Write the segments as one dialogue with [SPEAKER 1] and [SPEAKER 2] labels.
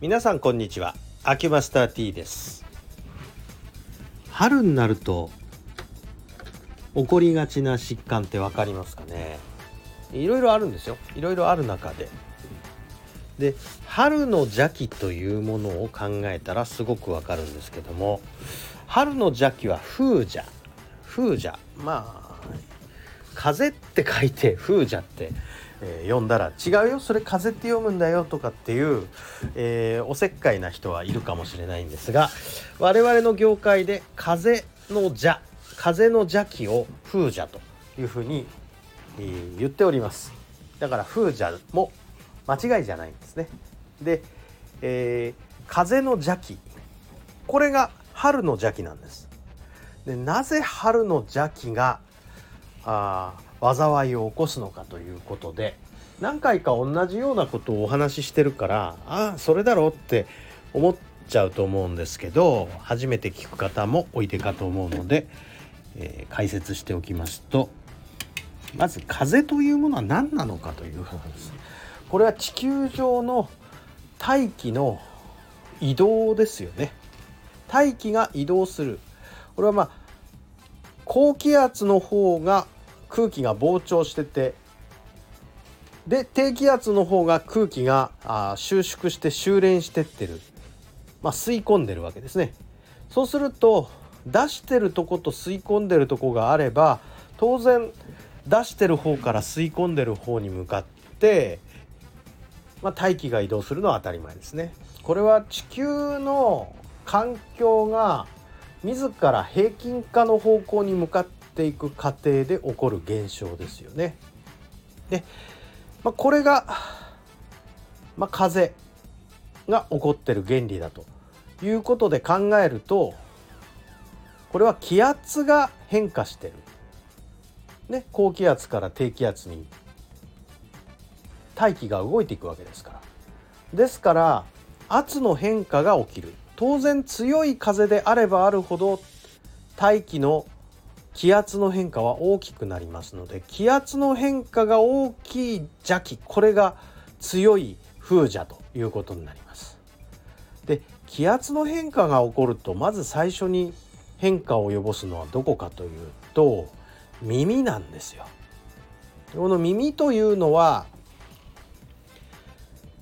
[SPEAKER 1] 皆さんこんにちは。アキュマスター T です。春になると起こりがちな疾患って分かりますかね。いろいろあるんですよ。いろいろある中で。で春の邪気というものを考えたらすごくわかるんですけども春の邪気は風邪。風邪。まあ風って書いて風邪って、えー、読んだら違うよそれ風って読むんだよとかっていう、えー、おせっかいな人はいるかもしれないんですが我々の業界で風の邪風の邪気を風邪というふうに、えー、言っております。だから風邪も間違いじゃないんですね。で、えー、風の邪気。これが春の邪気なんです。でなぜ春の邪気があ災いを起こすのかということで何回か同じようなことをお話ししてるからああそれだろうって思っちゃうと思うんですけど初めて聞く方もおいでかと思うので、えー、解説しておきますとまず風というものは何なのかという話です。これは地球上の大気の移動ですよね。大気が移動する。これはまあ高気圧の方が空気が膨張しててで低気圧の方が空気があ収縮して収斂してってる、まあ、吸い込んでるわけですね。そうすると出してるとこと吸い込んでるとこがあれば当然出してる方から吸い込んでる方に向かって、まあ、大気が移動するのは当たり前ですね。これは地球の環境が自ら平均化の方向に向かっていく過程で起こる現象ですよね。で、まあ、これが、まあ、風が起こってる原理だということで考えるとこれは気圧が変化してる。ね、高気圧から低気圧に大気が動いていくわけですから。ですから圧の変化が起きる当然強い風であればあるほど大気の気圧の変化は大きくなりますので気圧の変化が大きい邪気これが強い風邪ということになります。で気圧の変化が起こるとまず最初に変化を及ぼすのはどこかというと耳なんですよ。この耳というのは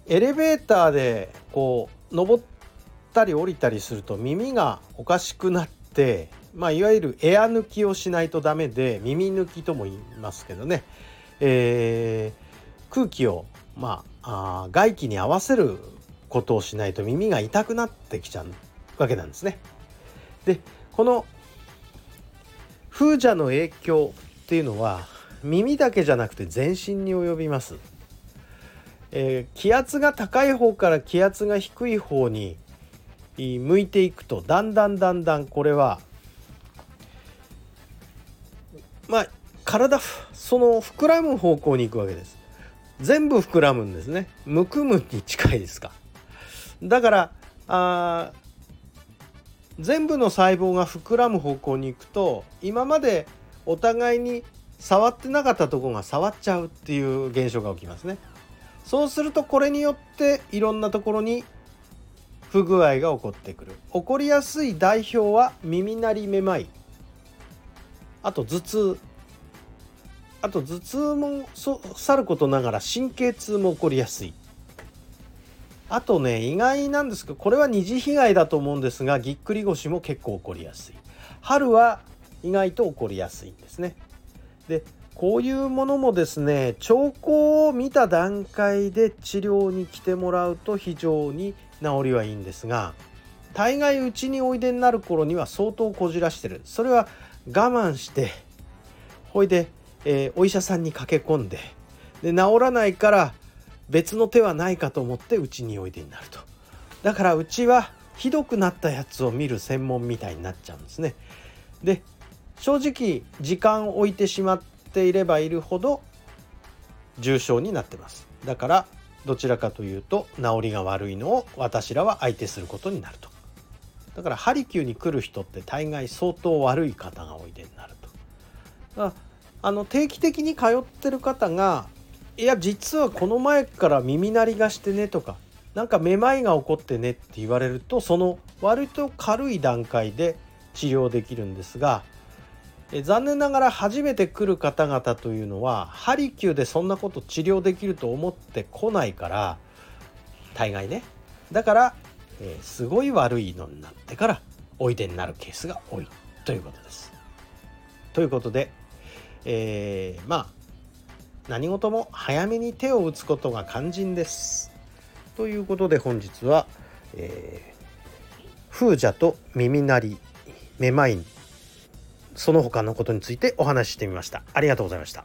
[SPEAKER 1] エレベーターでこう登ったり降りたりすると耳がおかしくなって、まあ、いわゆるエア抜きをしないとダメで耳抜きとも言いますけどね、えー、空気を、まあ、あ外気に合わせることをしないと耳が痛くなってきちゃうわけなんですね。でこの風邪の影響っていうのは耳だけじゃなくて全身に及びます。えー、気圧が高い方から気圧が低い方に向いていくとだんだんだんだんこれはまあ体その膨らむ方向に行くわけです。全部膨らむんですね。むくむに近いですか。だからあ全部の細胞が膨らむ方向に行くと今までお互いに触ってなかったとこが触っちゃうっていう現象が起きますね。そうするとこれによっていろんなところに不具合が起こってくる。起こりやすい代表は耳鳴りめまい。あと頭痛。あと頭痛もさることながら神経痛も起こりやすい。あとね意外なんですけどこれは二次被害だと思うんですがぎっくり腰も結構起こりやすい。春は意外と起こりやすいんですね。でこういうものもですね兆候を見た段階で治療に来てもらうと非常に治りはいいんですが大概うちにおいでになる頃には相当こじらしてる。それは我慢してほいで、えー、お医者さんに駆け込んでで治らないから別の手はないかと思ってうちにおいでになると。だからうちはひどくなったやつを見る専門みたいになっちゃうんですね。で正直時間を置いてしまっていればいるほど重症になってます。だからどちらかというと治りが悪いのを私らは相手することになると。だからハリキューに来る人って大概相当悪い方がおいでになると。だあの定期的に通ってる方がいや実はこの前から耳鳴りがしてねとかなんかめまいが起こってねって言われるとその割と軽い段階で治療できるんですがえ残念ながら初めて来る方々というのはハリキューでそんなこと治療できると思ってこないから大概ね。だから、えー、すごい悪いのになってからおいでになるケースが多いということです。ということで、えー、まあ何事も早めに手を打つことが肝心です。ということで本日は、えー、風邪と耳鳴りめまいその他のことについてお話ししてみました。ありがとうございました。